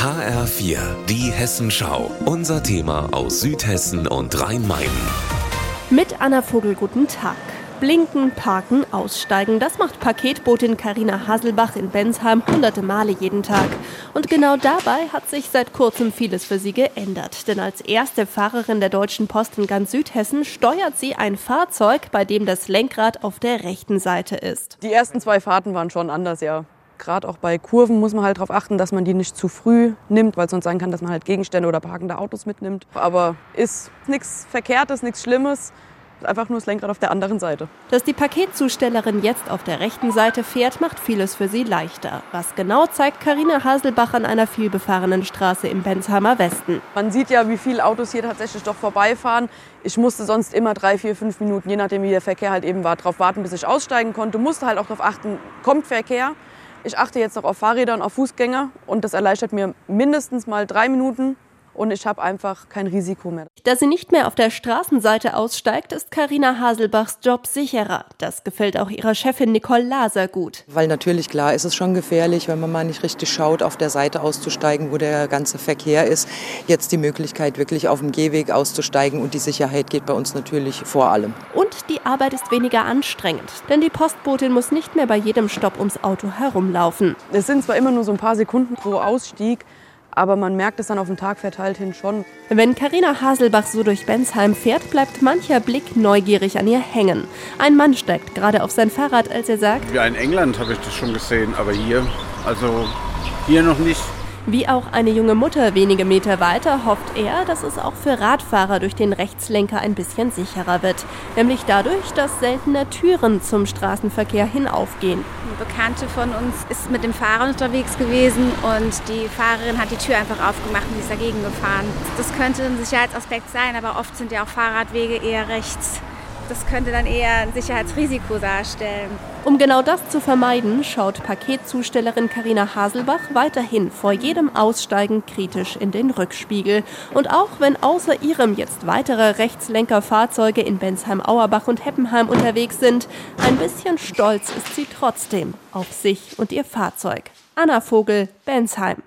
HR4, die Hessenschau. Unser Thema aus Südhessen und Rhein-Main. Mit Anna Vogel, guten Tag. Blinken, parken, aussteigen. Das macht Paketbotin Karina Haselbach in Bensheim hunderte Male jeden Tag. Und genau dabei hat sich seit kurzem vieles für sie geändert. Denn als erste Fahrerin der Deutschen Post in ganz Südhessen steuert sie ein Fahrzeug, bei dem das Lenkrad auf der rechten Seite ist. Die ersten zwei Fahrten waren schon anders, ja. Gerade auch bei Kurven muss man halt darauf achten, dass man die nicht zu früh nimmt, weil es sonst sein kann, dass man halt Gegenstände oder parkende Autos mitnimmt. Aber ist nichts Verkehrtes, nichts Schlimmes einfach nur das Lenkrad auf der anderen Seite. Dass die Paketzustellerin jetzt auf der rechten Seite fährt, macht vieles für sie leichter. Was genau zeigt Karina Haselbach an einer vielbefahrenen Straße im Bensheimer Westen. Man sieht ja, wie viele Autos hier tatsächlich doch vorbeifahren. Ich musste sonst immer drei, vier, fünf Minuten, je nachdem wie der Verkehr halt eben war, darauf warten, bis ich aussteigen konnte. Musste halt auch darauf achten, kommt Verkehr. Ich achte jetzt noch auf Fahrräder und auf Fußgänger und das erleichtert mir mindestens mal drei Minuten und ich habe einfach kein Risiko mehr. Da sie nicht mehr auf der Straßenseite aussteigt, ist Karina Haselbachs Job sicherer. Das gefällt auch ihrer Chefin Nicole Laser gut. Weil natürlich klar ist es schon gefährlich, wenn man mal nicht richtig schaut, auf der Seite auszusteigen, wo der ganze Verkehr ist. Jetzt die Möglichkeit, wirklich auf dem Gehweg auszusteigen und die Sicherheit geht bei uns natürlich vor allem. Und die Arbeit ist weniger anstrengend, denn die Postbotin muss nicht mehr bei jedem Stopp ums Auto herumlaufen. Es sind zwar immer nur so ein paar Sekunden pro Ausstieg, aber man merkt es dann auf den Tag verteilt hin schon. Wenn Karina Haselbach so durch Bensheim fährt, bleibt mancher Blick neugierig an ihr hängen. Ein Mann steigt gerade auf sein Fahrrad, als er sagt: Ja, in England habe ich das schon gesehen, aber hier, also hier noch nicht. Wie auch eine junge Mutter wenige Meter weiter hofft er, dass es auch für Radfahrer durch den Rechtslenker ein bisschen sicherer wird. Nämlich dadurch, dass seltener Türen zum Straßenverkehr hinaufgehen. Eine Bekannte von uns ist mit dem Fahrrad unterwegs gewesen und die Fahrerin hat die Tür einfach aufgemacht und ist dagegen gefahren. Das könnte ein Sicherheitsaspekt sein, aber oft sind ja auch Fahrradwege eher rechts das könnte dann eher ein Sicherheitsrisiko darstellen. Um genau das zu vermeiden, schaut Paketzustellerin Karina Haselbach weiterhin vor jedem Aussteigen kritisch in den Rückspiegel. Und auch wenn außer ihrem jetzt weitere Rechtslenkerfahrzeuge in Bensheim-Auerbach und Heppenheim unterwegs sind, ein bisschen stolz ist sie trotzdem auf sich und ihr Fahrzeug. Anna Vogel, Bensheim.